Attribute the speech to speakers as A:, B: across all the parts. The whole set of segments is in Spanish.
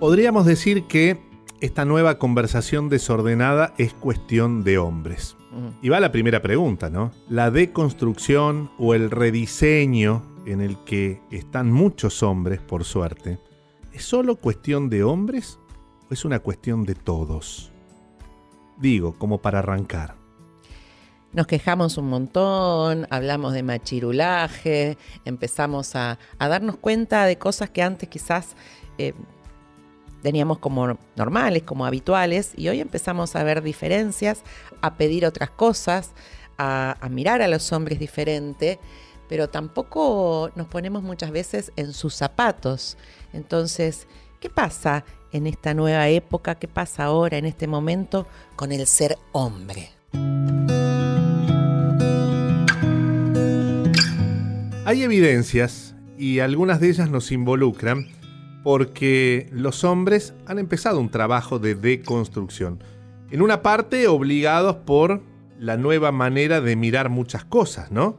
A: Podríamos decir que esta nueva conversación desordenada es cuestión de hombres. Y va la primera pregunta, ¿no? La deconstrucción o el rediseño en el que están muchos hombres, por suerte, ¿es solo cuestión de hombres o es una cuestión de todos? Digo, como para arrancar.
B: Nos quejamos un montón, hablamos de machirulaje, empezamos a, darnos cuenta de cosas que antes quizás eh, teníamos como normales, como habituales, y hoy empezamos a ver diferencias, a pedir otras cosas, a, mirar a los hombres diferente, pero tampoco nos ponemos muchas veces en sus zapatos. Entonces, ¿qué pasa en esta nueva época? ¿Qué pasa ahora, en este momento, con el ser hombre?
A: Hay evidencias, y algunas de ellas nos involucran, porque los hombres han empezado un trabajo de deconstrucción. En una parte obligados por la nueva manera de mirar muchas cosas, ¿no?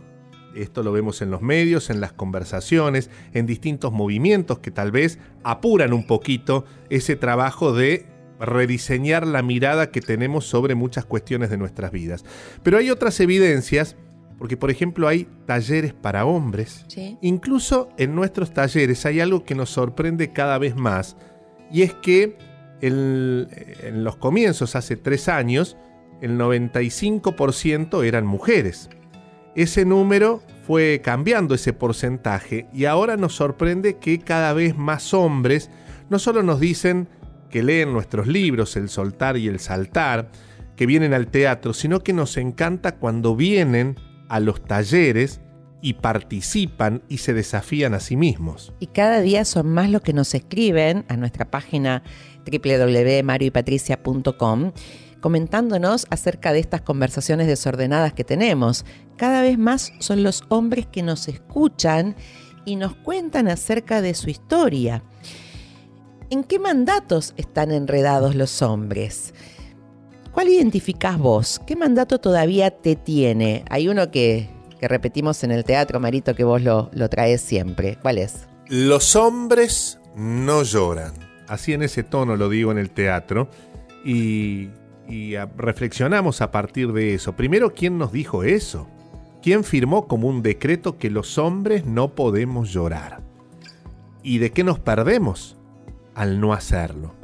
A: Esto lo vemos en los medios, en las conversaciones, en distintos movimientos que tal vez apuran un poquito ese trabajo de rediseñar la mirada que tenemos sobre muchas cuestiones de nuestras vidas. Pero hay otras evidencias porque, por ejemplo, hay talleres para hombres. Incluso en nuestros talleres hay algo que nos sorprende cada vez más. Y es que en los comienzos, hace tres años, el 95% eran mujeres. Ese número fue cambiando ese porcentaje y ahora nos sorprende que cada vez más hombres no solo nos dicen que leen nuestros libros, El soltar y el saltar, que vienen al teatro, sino que nos encanta cuando vienen a los talleres y participan y se desafían a sí mismos.
B: Y cada día son más los que nos escriben a nuestra página www.marioypatricia.com comentándonos acerca de estas conversaciones desordenadas que tenemos. Cada vez más son los hombres que nos escuchan y nos cuentan acerca de su historia. ¿En qué mandatos están enredados los hombres? ¿Cuál identificás vos? ¿Qué mandato todavía te tiene? Hay uno que, repetimos en el teatro, Marito, que vos lo, lo traes siempre. ¿Cuál es?
A: Los hombres no lloran. Así en ese tono lo digo en el teatro. Y, y reflexionamos a partir de eso. Primero, ¿quién nos dijo eso? ¿Quién firmó como un decreto que los hombres no podemos llorar? ¿Y de qué nos perdemos al no hacerlo?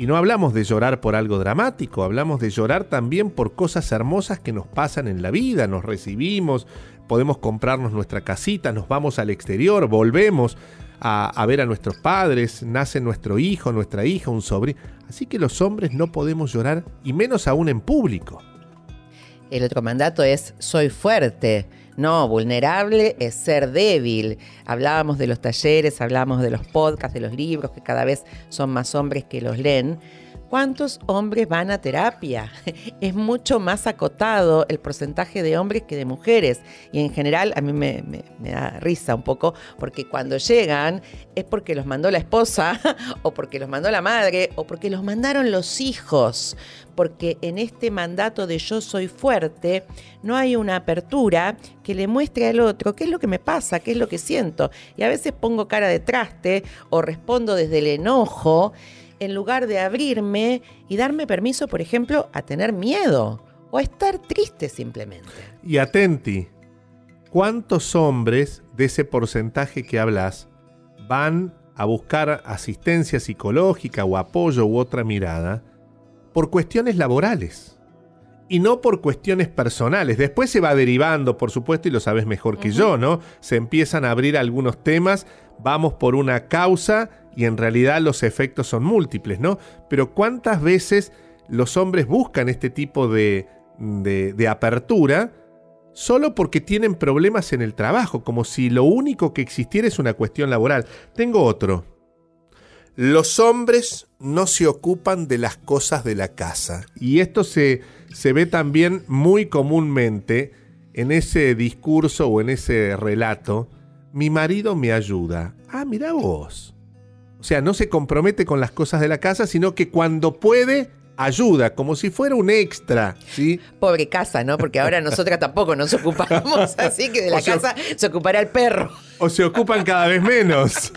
A: Y no hablamos de llorar por algo dramático, hablamos de llorar también por cosas hermosas que nos pasan en la vida, nos recibimos, podemos comprarnos nuestra casita, nos vamos al exterior, volvemos a, ver a nuestros padres, nace nuestro hijo, nuestra hija, un sobrino. Así que los hombres no podemos llorar, y menos aún en público.
B: El otro mandato es soy fuerte. No, vulnerable es ser débil. Hablábamos de los talleres, hablábamos de los podcasts, de los libros, que cada vez son más hombres que los leen. ¿Cuántos hombres van a terapia? Es mucho más acotado el porcentaje de hombres que de mujeres. Y en general a mí me, da risa un poco porque cuando llegan es porque los mandó la esposa o porque los mandó la madre o porque los mandaron los hijos. Porque en este mandato de yo soy fuerte no hay una apertura que le muestre al otro qué es lo que me pasa, qué es lo que siento. Y a veces pongo cara de traste o respondo desde el enojo en lugar de abrirme y darme permiso, por ejemplo, a tener miedo o a estar triste simplemente.
A: Y atenti, ¿cuántos hombres de ese porcentaje que hablas van a buscar asistencia psicológica o apoyo u otra mirada por cuestiones laborales? y no por cuestiones personales. Después se va derivando, por supuesto, y lo sabes mejor que yo, ¿no? Se empiezan a abrir algunos temas, vamos por una causa y en realidad los efectos son múltiples, ¿no? Pero ¿cuántas veces los hombres buscan este tipo de, de, apertura solo porque tienen problemas en el trabajo, como si lo único que existiera es una cuestión laboral? Tengo otro. Los hombres no se ocupan de las cosas de la casa. Y esto se, se ve también muy comúnmente en ese discurso o en ese relato. Mi marido me ayuda. Ah, mira vos. O sea, no se compromete con las cosas de la casa, sino que cuando puede, ayuda, como si fuera un extra, ¿sí?
B: Pobre casa, ¿no? Porque ahora nosotras tampoco nos ocupamos, así que de la casa se ocupará el perro.
A: O se ocupan cada vez menos.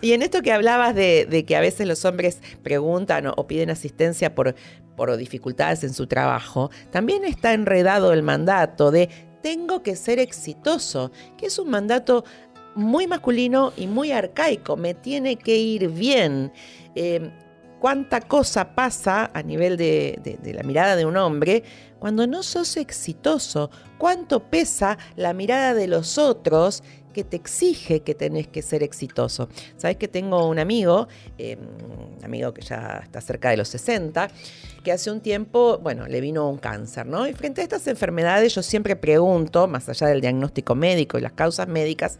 B: Y en esto que hablabas de, que a veces los hombres preguntan o, piden asistencia por, por dificultades en su trabajo, también está enredado el mandato de tengo que ser exitoso, que es un mandato muy masculino y muy arcaico, me tiene que ir bien. Eh, cuánta cosa pasa a nivel de, la mirada de un hombre cuando no sos exitoso, cuánto pesa la mirada de los otros que te exige que tenés que ser exitoso. Sabes que tengo un amigo, un amigo que ya está cerca de los 60, que hace un tiempo, bueno, le vino un cáncer, ¿no? Y frente a estas enfermedades yo siempre pregunto, más allá del diagnóstico médico y las causas médicas,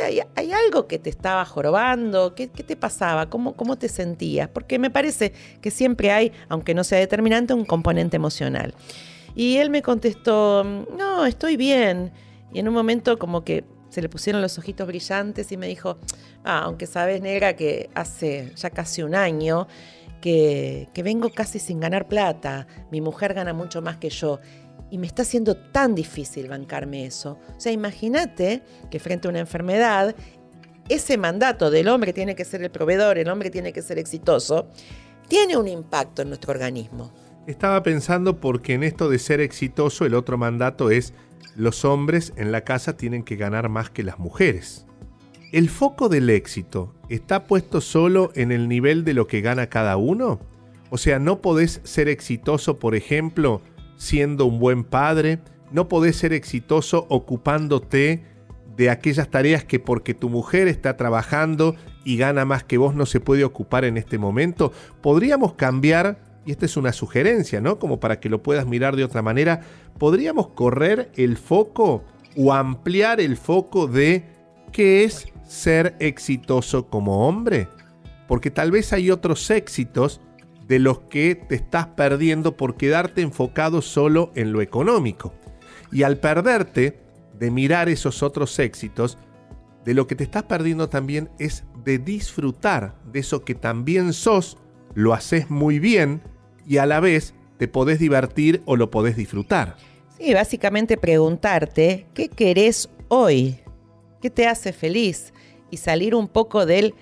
B: ¿hay, algo que te estaba jorobando? ¿Qué, te pasaba? ¿Cómo, ¿Cómo te sentías? Porque me parece que siempre hay, aunque no sea determinante, un componente emocional. Y él me contestó, no, estoy bien. Y en un momento como que se le pusieron los ojitos brillantes y me dijo, ah, aunque sabes, negra, que hace ya casi un año que, que vengo casi sin ganar plata, mi mujer gana mucho más que yo y me está haciendo tan difícil bancarme eso. O sea, imagínate que frente a una enfermedad, ese mandato del hombre tiene que ser el proveedor, el hombre tiene que ser exitoso, tiene un impacto en nuestro organismo.
A: Estaba pensando porque en esto de ser exitoso el otro mandato es los hombres en la casa tienen que ganar más que las mujeres. ¿El foco del éxito está puesto solo en el nivel de lo que gana cada uno? O sea, no podés ser exitoso, por ejemplo, siendo un buen padre, no podés ser exitoso ocupándote de aquellas tareas que porque tu mujer está trabajando y gana más que vos no se puede ocupar en este momento. Podríamos cambiar, y esta es una sugerencia, ¿no? Como para que lo puedas mirar de otra manera, podríamos correr el foco o ampliar el foco de qué es ser exitoso como hombre. Porque tal vez hay otros éxitos de los que te estás perdiendo por quedarte enfocado solo en lo económico. Y al perderte de mirar esos otros éxitos, de lo que te estás perdiendo también es de disfrutar de eso que también sos, lo haces muy bien y a la vez te podés divertir o lo podés disfrutar.
B: Sí, básicamente preguntarte qué querés hoy, qué te hace feliz y salir un poco del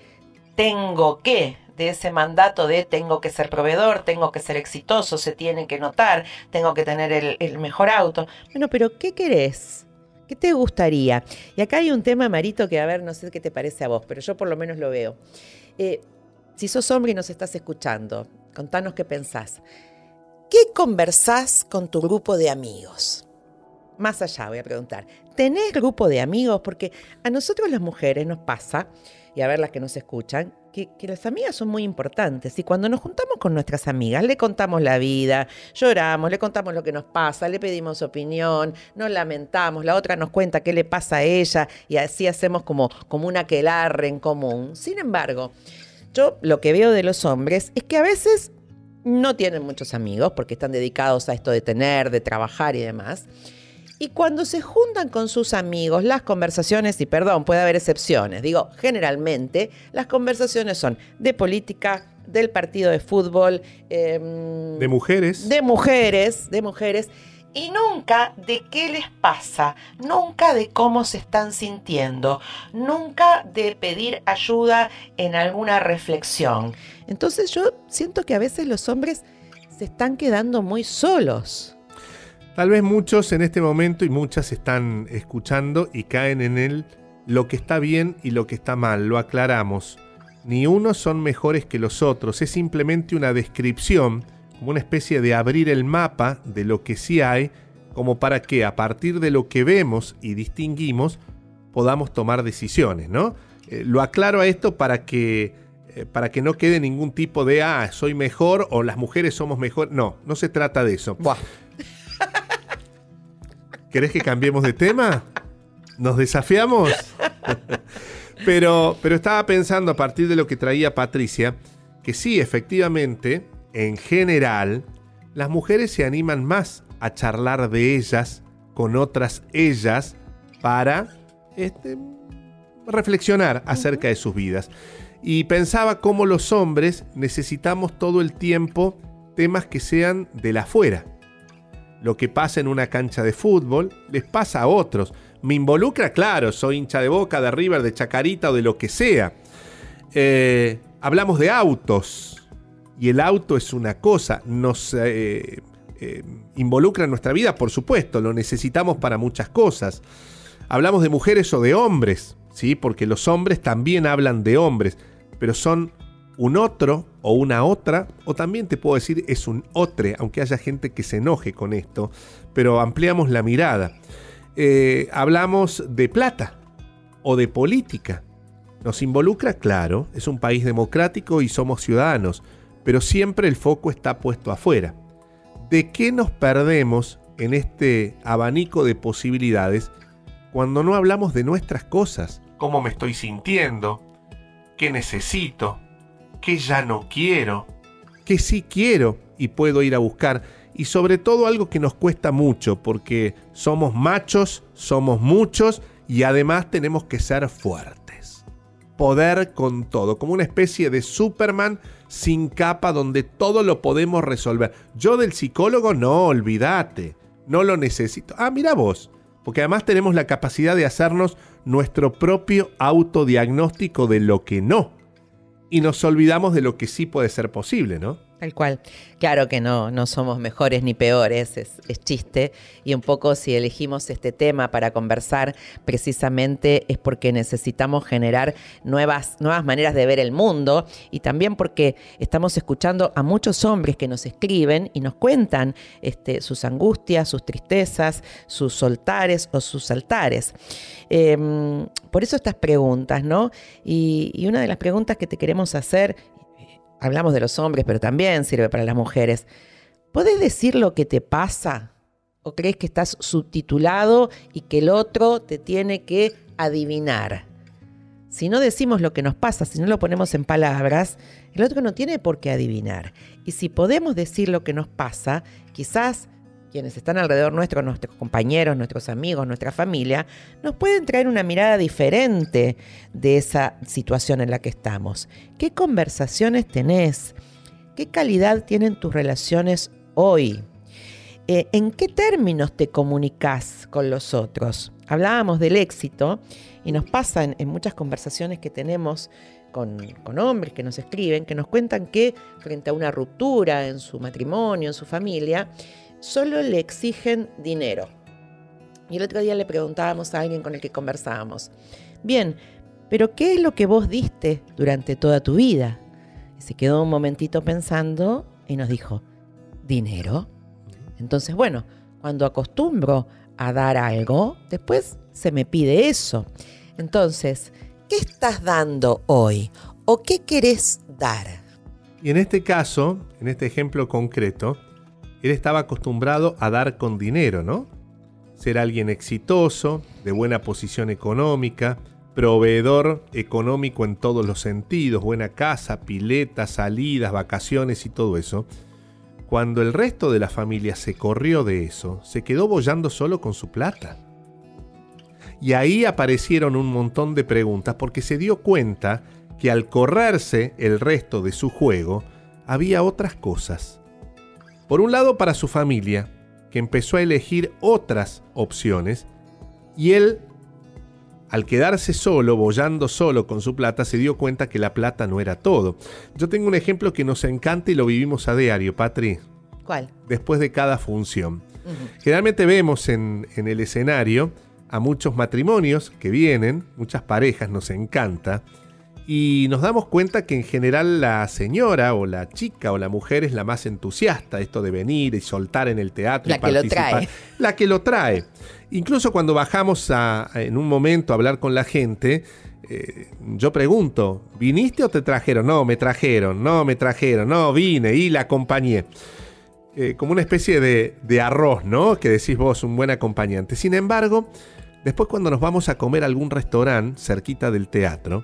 B: tengo que, de ese mandato de tengo que ser proveedor, tengo que ser exitoso, se tiene que notar, tengo que tener el, mejor auto. Bueno, pero ¿qué querés? ¿Qué te gustaría? Y acá hay un tema, Marito, que a ver, no sé qué te parece a vos, pero yo por lo menos lo veo. Eh, si sos hombre y nos estás escuchando, contanos qué pensás. ¿Qué conversás con tu grupo de amigos? Más allá voy a preguntar, ¿tenés grupo de amigos? Porque a nosotros las mujeres nos pasa, y a ver las que nos escuchan, que, las amigas son muy importantes y cuando nos juntamos con nuestras amigas le contamos la vida, lloramos, le contamos lo que nos pasa, le pedimos opinión, nos lamentamos, la otra nos cuenta qué le pasa a ella y así hacemos como, como una quelarre en común. Sin embargo, yo lo que veo de los hombres es que a veces no tienen muchos amigos porque están dedicados a esto de tener, de trabajar y demás. Y cuando se juntan con sus amigos, las conversaciones, y perdón, puede haber excepciones, digo, generalmente las conversaciones son de política, del partido de fútbol,
A: em, de mujeres.
B: De mujeres, de mujeres. Y nunca de qué les pasa, nunca de cómo se están sintiendo, nunca de pedir ayuda en alguna reflexión. Entonces yo siento que a veces los hombres se están quedando muy solos.
A: Tal vez muchos en este momento y muchas están escuchando y caen en él lo que está bien y lo que está mal. Lo aclaramos. Ni unos son mejores que los otros. Es simplemente una descripción, como una especie de abrir el mapa de lo que sí hay, como para que a partir de lo que vemos y distinguimos podamos tomar decisiones, ¿no? Eh, lo aclaro a esto para que eh, para que no quede ningún tipo de ah, soy mejor o las mujeres somos mejor. No, no se trata de eso. ¿Querés que cambiemos de tema? ¿Nos desafiamos? pero, pero estaba pensando a partir de lo que traía Patricia, que sí, efectivamente, en general, las mujeres se animan más a charlar de ellas con otras ellas para este, reflexionar acerca de sus vidas. Y pensaba cómo los hombres necesitamos todo el tiempo temas que sean de la afuera lo que pasa en una cancha de fútbol les pasa a otros. Me involucra, claro, soy hincha de Boca, de River, de Chacarita o de lo que sea. Eh, hablamos de autos y el auto es una cosa, nos eh, eh, involucra en nuestra vida, por supuesto, lo necesitamos para muchas cosas. Hablamos de mujeres o de hombres, ¿sí? porque los hombres también hablan de hombres, pero son un otro o una otra, o también te puedo decir es un otre, aunque haya gente que se enoje con esto, pero ampliamos la mirada. Eh, hablamos de plata o de política. Nos involucra, claro, es un país democrático y somos ciudadanos, pero siempre el foco está puesto afuera. ¿De qué nos perdemos en este abanico de posibilidades cuando no hablamos de nuestras cosas? ¿Cómo me estoy sintiendo? ¿Qué necesito? ¿Qué ya no quiero? ¿Qué sí quiero y puedo ir a buscar? Y sobre todo algo que nos cuesta mucho porque somos machos, somos muchos y además tenemos que ser fuertes. Poder con todo, como una especie de Superman sin capa donde todo lo podemos resolver. Yo del psicólogo no, olvídate, no lo necesito. Ah, mira vos, porque además tenemos la capacidad de hacernos nuestro propio autodiagnóstico de lo que no. Y nos olvidamos de lo que sí puede ser posible, ¿no?
B: Tal cual. Claro que no, no somos mejores ni peores, es, chiste. Y un poco si elegimos este tema para conversar, precisamente es porque necesitamos generar nuevas, nuevas maneras de ver el mundo y también porque estamos escuchando a muchos hombres que nos escriben y nos cuentan este, sus angustias, sus tristezas, sus soltares o sus altares. Em, por eso estas preguntas, ¿no? Y, y una de las preguntas que te queremos hacer hablamos de los hombres, pero también sirve para las mujeres. ¿Puedes decir lo que te pasa? ¿O crees que estás subtitulado y que el otro te tiene que adivinar? Si no decimos lo que nos pasa, si no lo ponemos en palabras, el otro no tiene por qué adivinar. Y si podemos decir lo que nos pasa, quizás quienes están alrededor nuestro, nuestros compañeros, nuestros amigos, nuestra familia, nos pueden traer una mirada diferente de esa situación en la que estamos. ¿Qué conversaciones tenés? ¿Qué calidad tienen tus relaciones hoy? Eh, ¿En qué términos te comunicas con los otros? Hablábamos del éxito y nos pasa en, muchas conversaciones que tenemos con, con, hombres que nos escriben, que nos cuentan que frente a una ruptura en su matrimonio, en su familia, solo le exigen dinero. Y el otro día le preguntábamos a alguien con el que conversábamos, bien, pero ¿qué es lo que vos diste durante toda tu vida? Y se quedó un momentito pensando y nos dijo, dinero. Entonces, bueno, cuando acostumbro a dar algo, después se me pide eso. Entonces, ¿qué estás dando hoy? ¿O qué querés dar?
A: Y en este caso, en este ejemplo concreto, él estaba acostumbrado a dar con dinero, ¿no? Ser alguien exitoso, de buena posición económica, proveedor económico en todos los sentidos, buena casa, pileta, salidas, vacaciones y todo eso. Cuando el resto de la familia se corrió de eso, se quedó bollando solo con su plata. Y ahí aparecieron un montón de preguntas porque se dio cuenta que al correrse el resto de su juego, había otras cosas por un lado para su familia, que empezó a elegir otras opciones, y él, al quedarse solo, bollando solo con su plata, se dio cuenta que la plata no era todo. Yo tengo un ejemplo que nos encanta y lo vivimos a diario, Patri.
B: ¿Cuál?
A: Después de cada función. Generalmente vemos en, en el escenario a muchos matrimonios que vienen, muchas parejas, nos encanta, y nos damos cuenta que en general la señora o la chica o la mujer es la más entusiasta, esto de venir y soltar en el teatro.
B: La
A: que
B: lo trae.
A: La que lo trae. Incluso cuando bajamos a, en un momento a hablar con la gente, eh, yo pregunto, ¿viniste o te trajeron? No, me trajeron, no, me trajeron, no, vine y la acompañé. Eh, como una especie de, de arroz, ¿no? Que decís vos, un buen acompañante. Sin embargo, después cuando nos vamos a comer a algún restaurante cerquita del teatro,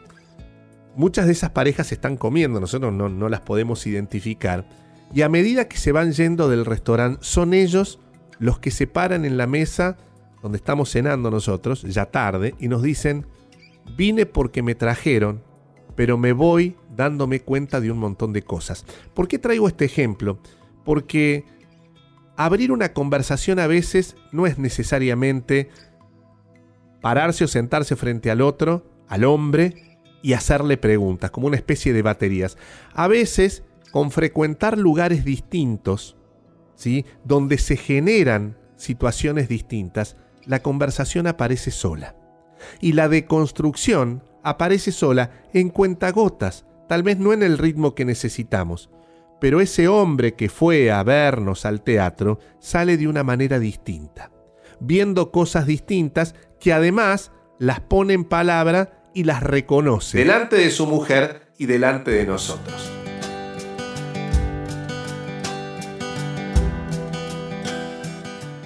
A: muchas de esas parejas están comiendo, nosotros no, las podemos identificar, y a medida que se van yendo del restaurante, son ellos los que se paran en la mesa donde estamos cenando nosotros, ya tarde, y nos dicen, vine porque me trajeron, pero me voy dándome cuenta de un montón de cosas. ¿Por qué traigo este ejemplo? Porque abrir una conversación a veces no es necesariamente pararse o sentarse frente al otro, al hombre, y hacerle preguntas, como una especie de baterías. A veces, con frecuentar lugares distintos, ¿sí? donde se generan situaciones distintas, la conversación aparece sola. Y la deconstrucción aparece sola en cuentagotas, tal vez no en el ritmo que necesitamos. Pero ese hombre que fue a vernos al teatro sale de una manera distinta, viendo cosas distintas que además las pone en palabra y las reconoce delante de su mujer y delante de nosotros.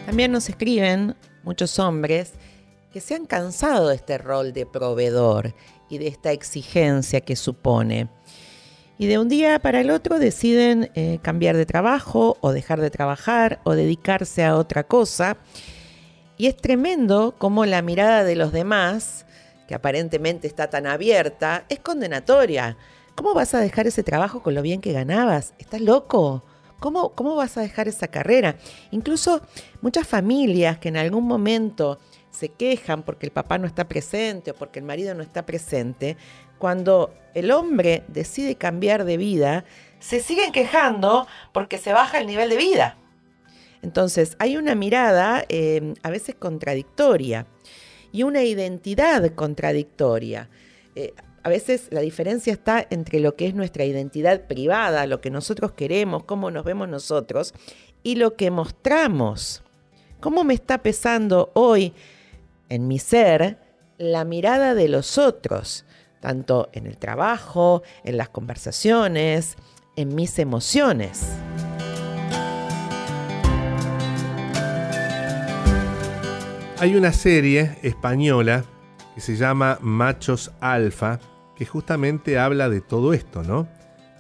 B: También nos escriben muchos hombres que se han cansado de este rol de proveedor y de esta exigencia que supone. Y de un día para el otro deciden eh, cambiar de trabajo o dejar de trabajar o dedicarse a otra cosa. Y es tremendo como la mirada de los demás, que aparentemente está tan abierta, es condenatoria. ¿Cómo vas a dejar ese trabajo con lo bien que ganabas? ¿Estás loco? ¿Cómo, ¿Cómo vas a dejar esa carrera? Incluso muchas familias que en algún momento se quejan porque el papá no está presente o porque el marido no está presente, cuando el hombre decide cambiar de vida, se siguen quejando porque se baja el nivel de vida. Entonces, hay una mirada eh, a veces contradictoria y una identidad contradictoria. Eh, a veces la diferencia está entre lo que es nuestra identidad privada, lo que nosotros queremos, cómo nos vemos nosotros, y lo que mostramos. ¿Cómo me está pesando hoy en mi ser la mirada de los otros, tanto en el trabajo, en las conversaciones, en mis emociones.
A: Hay una serie española que se llama Machos Alfa, que justamente habla de todo esto, ¿no?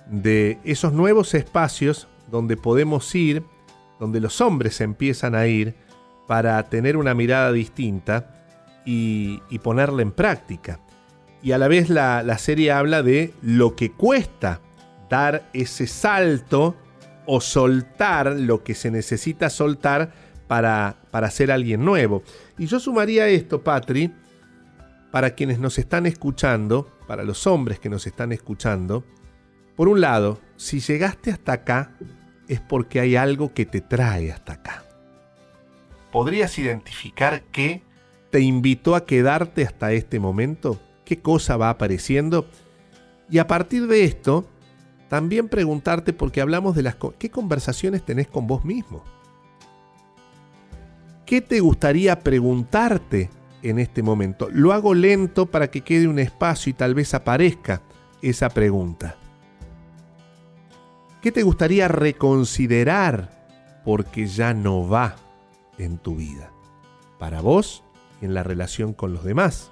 A: De esos nuevos espacios donde podemos ir, donde los hombres empiezan a ir para tener una mirada distinta y, ponerla en práctica. Y a la vez la, serie habla de lo que cuesta dar ese salto o soltar lo que se necesita soltar para, para ser alguien nuevo. Y yo sumaría esto, Patri, para quienes nos están escuchando, para los hombres que nos están escuchando. Por un lado, si llegaste hasta acá, es porque hay algo que te trae hasta acá. ¿Podrías identificar qué te invitó a quedarte hasta este momento? ¿Qué cosa va apareciendo? Y a partir de esto, también preguntarte, porque hablamos de las... ¿Qué conversaciones tenés con vos mismo? ¿Qué te gustaría preguntarte en este momento? Lo hago lento para que quede un espacio y tal vez aparezca esa pregunta. ¿Qué te gustaría reconsiderar porque ya no va en tu vida? Para vos en la relación con los demás.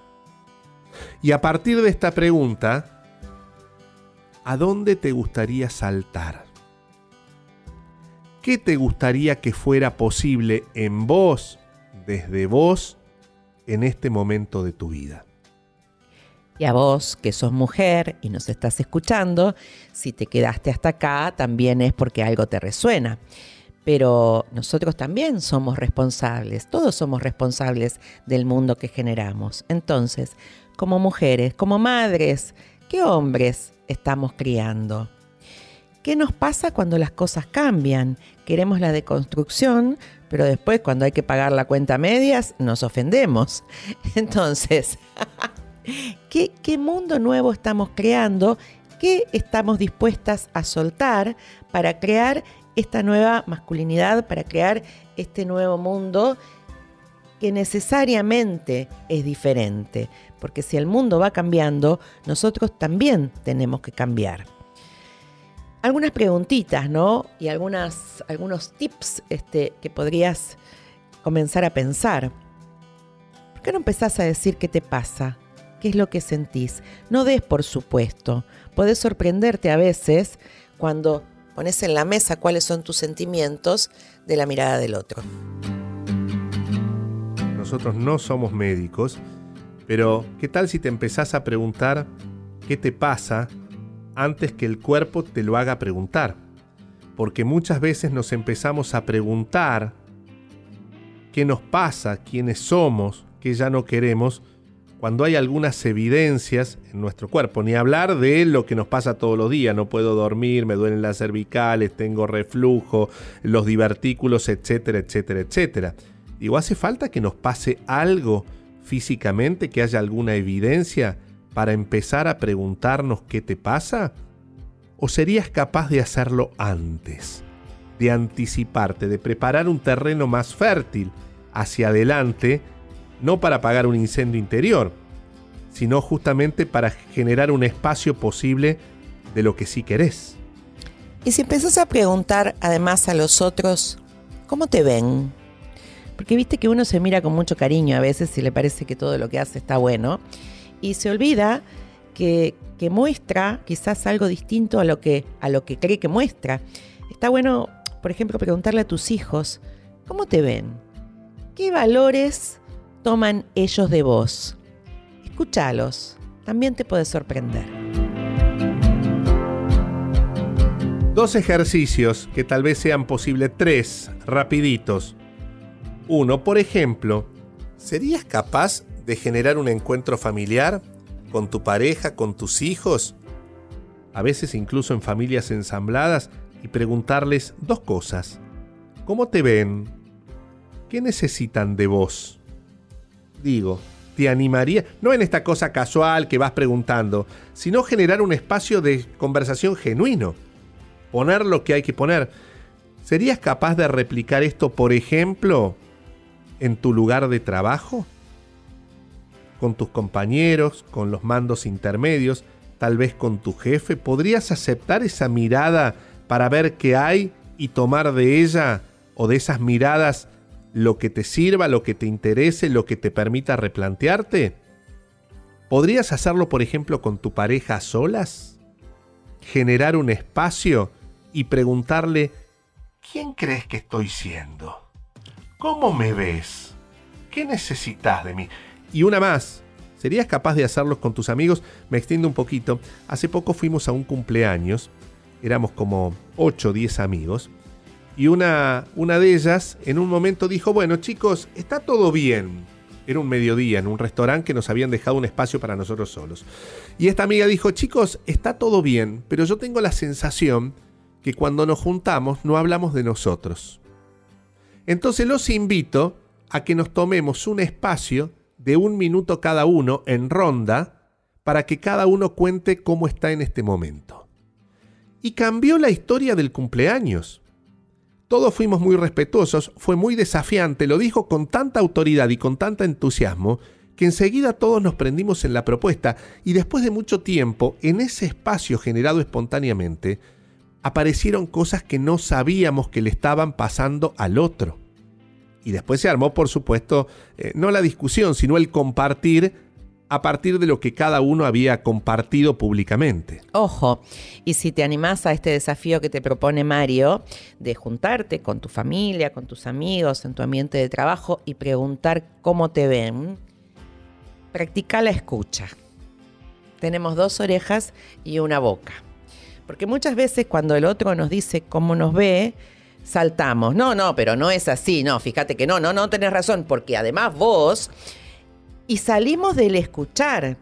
A: Y a partir de esta pregunta, ¿a dónde te gustaría saltar? ¿Qué te gustaría que fuera posible en vos, desde vos, en este momento de tu vida?
B: Y a vos, que sos mujer y nos estás escuchando, si te quedaste hasta acá, también es porque algo te resuena pero nosotros también somos responsables, todos somos responsables del mundo que generamos. Entonces, como mujeres, como madres, ¿qué hombres estamos criando? ¿Qué nos pasa cuando las cosas cambian? Queremos la deconstrucción, pero después cuando hay que pagar la cuenta medias nos ofendemos. Entonces, ¿qué, ¿qué mundo nuevo estamos creando? ¿Qué estamos dispuestas a soltar para crear esta nueva masculinidad, para crear este nuevo mundo que necesariamente es diferente, porque si el mundo va cambiando, nosotros también tenemos que cambiar. Algunas preguntitas, ¿no? Y algunas, algunos tips este, que podrías comenzar a pensar. ¿Por qué no empezás a decir qué te pasa? ¿Qué es lo que sentís? No des por supuesto. Podés sorprenderte a veces cuando pones en la mesa cuáles son tus sentimientos de la mirada del otro.
A: Nosotros no somos médicos, pero ¿qué tal si te empezás a preguntar qué te pasa antes que el cuerpo te lo haga preguntar? Porque muchas veces nos empezamos a preguntar qué nos pasa, quiénes somos, qué ya no queremos, cuando hay algunas evidencias en nuestro cuerpo, ni hablar de lo que nos pasa todos los días, no puedo dormir, me duelen las cervicales, tengo reflujo, los divertículos, etcétera, etcétera, etcétera. Digo, ¿hace falta que nos pase algo físicamente, que haya alguna evidencia para empezar a preguntarnos qué te pasa? ¿O serías capaz de hacerlo antes? De anticiparte, de preparar un terreno más fértil hacia adelante, no para apagar un incendio interior, sino justamente para generar un espacio posible de lo que sí querés.
B: Y si empezás a preguntar además a los otros, ¿cómo te ven? Porque viste que uno se mira con mucho cariño a veces si le parece que todo lo que hace está bueno y se olvida que, que muestra quizás algo distinto a lo, que, a lo que cree que muestra. Está bueno, por ejemplo, preguntarle a tus hijos, ¿cómo te ven? ¿Qué valores toman ellos de vos? Escúchalos, también te puede sorprender.
A: Dos ejercicios que tal vez sean posibles, tres, rapiditos. Uno, por ejemplo, ¿serías capaz de generar un encuentro familiar con tu pareja, con tus hijos? A veces incluso en familias ensambladas y preguntarles dos cosas. ¿Cómo te ven? ¿Qué necesitan de vos? Digo, te animaría, no en esta cosa casual que vas preguntando, sino generar un espacio de conversación genuino. Poner lo que hay que poner. ¿Serías capaz de replicar esto, por ejemplo, en tu lugar de trabajo? Con tus compañeros, con los mandos intermedios, tal vez con tu jefe. ¿Podrías aceptar esa mirada para ver qué hay y tomar de ella o de esas miradas lo que te sirva, lo que te interese, lo que te permita replantearte? ¿Podrías hacerlo, por ejemplo, con tu pareja a solas? Generar un espacio y preguntarle, ¿quién crees que estoy siendo? ¿Cómo me ves? ¿Qué necesitas de mí? Y una más, ¿serías capaz de hacerlos con tus amigos? Me extiendo un poquito. Hace poco fuimos a un cumpleaños, éramos como 8 o 10 amigos, y una, una de ellas en un momento dijo, bueno chicos, está todo bien. Era un mediodía en un restaurante que nos habían dejado un espacio para nosotros solos. Y esta amiga dijo, chicos, está todo bien, pero yo tengo la sensación que cuando nos juntamos no hablamos de nosotros. Entonces los invito a que nos tomemos un espacio de un minuto cada uno en ronda para que cada uno cuente cómo está en este momento. Y cambió la historia del cumpleaños. Todos fuimos muy respetuosos, fue muy desafiante, lo dijo con tanta autoridad y con tanto entusiasmo, que enseguida todos nos prendimos en la propuesta y después de mucho tiempo, en ese espacio generado espontáneamente, aparecieron cosas que no sabíamos que le estaban pasando al otro. Y después se armó, por supuesto, eh, no la discusión, sino el compartir a partir de lo que cada uno había compartido públicamente.
B: Ojo, y si te animás a este desafío que te propone Mario, de juntarte con tu familia, con tus amigos, en tu ambiente de trabajo y preguntar cómo te ven, practica la escucha. Tenemos dos orejas y una boca. Porque muchas veces cuando el otro nos dice cómo nos ve, saltamos. No, no, pero no es así. No, fíjate que no, no, no tenés razón. Porque además vos... Y salimos del escuchar.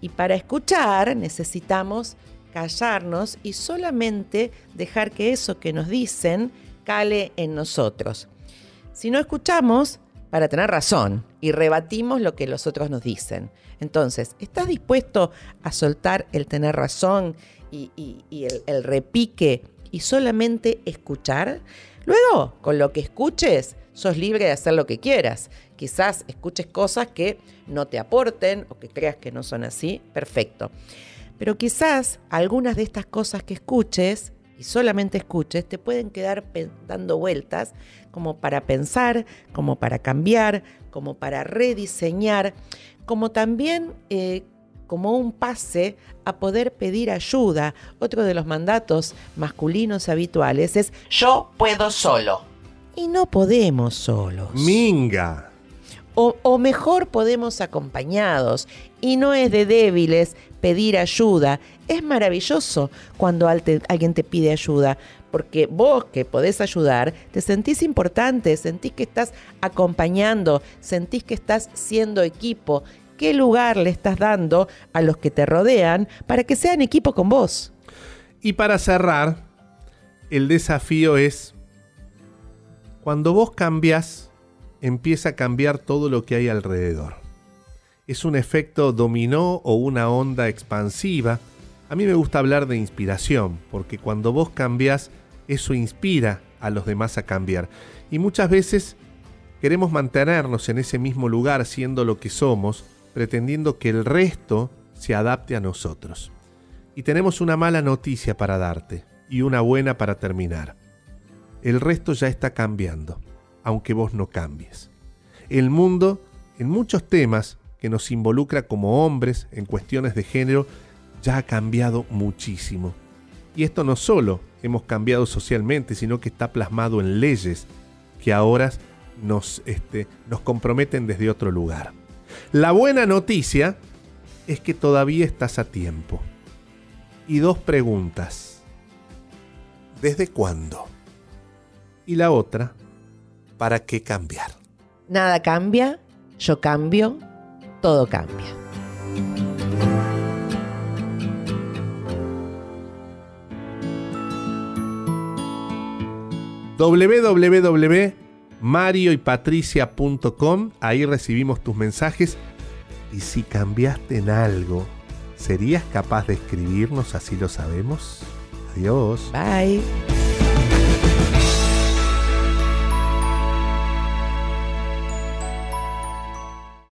B: Y para escuchar necesitamos callarnos y solamente dejar que eso que nos dicen cale en nosotros. Si no escuchamos, para tener razón y rebatimos lo que los otros nos dicen. Entonces, ¿estás dispuesto a soltar el tener razón y, el, repique y solamente escuchar, luego con lo que escuches sos libre de hacer lo que quieras. Quizás escuches cosas que no te aporten o que creas que no son así, perfecto. Pero quizás algunas de estas cosas que escuches y solamente escuches te pueden quedar dando vueltas como para pensar, como para cambiar, como para rediseñar, como también eh, como un pase a poder pedir ayuda. Otro de los mandatos masculinos habituales es yo puedo solo. Y no podemos solos.
A: Minga.
B: O, mejor podemos acompañados. Y no es de débiles pedir ayuda. Es maravilloso cuando alguien te pide ayuda, porque vos que podés ayudar, te sentís importante, sentís que estás acompañando, sentís que estás siendo equipo, qué lugar le estás dando a los que te rodean para que sean equipo con vos.
A: Y para cerrar, el desafío es, cuando vos cambias, empieza a cambiar todo lo que hay alrededor. Es un efecto dominó o una onda expansiva. A mí me gusta hablar de inspiración, porque cuando vos cambias, eso inspira a los demás a cambiar. Y muchas veces queremos mantenernos en ese mismo lugar siendo lo que somos, pretendiendo que el resto se adapte a nosotros. Y tenemos una mala noticia para darte y una buena para terminar. El resto ya está cambiando, aunque vos no cambies. El mundo, en muchos temas que nos involucra como hombres en cuestiones de género, ya ha cambiado muchísimo. Y esto no solo hemos cambiado socialmente, sino que está plasmado en leyes que ahora nos, este, nos comprometen desde otro lugar. La buena noticia es que todavía estás a tiempo. Y dos preguntas. ¿Desde cuándo? Y la otra, ¿para qué cambiar?
B: Nada cambia, yo cambio, todo cambia.
A: www.marioypatricia.com, ahí recibimos tus mensajes y si cambiaste en algo, ¿serías capaz de escribirnos así lo sabemos? Adiós.
B: Bye.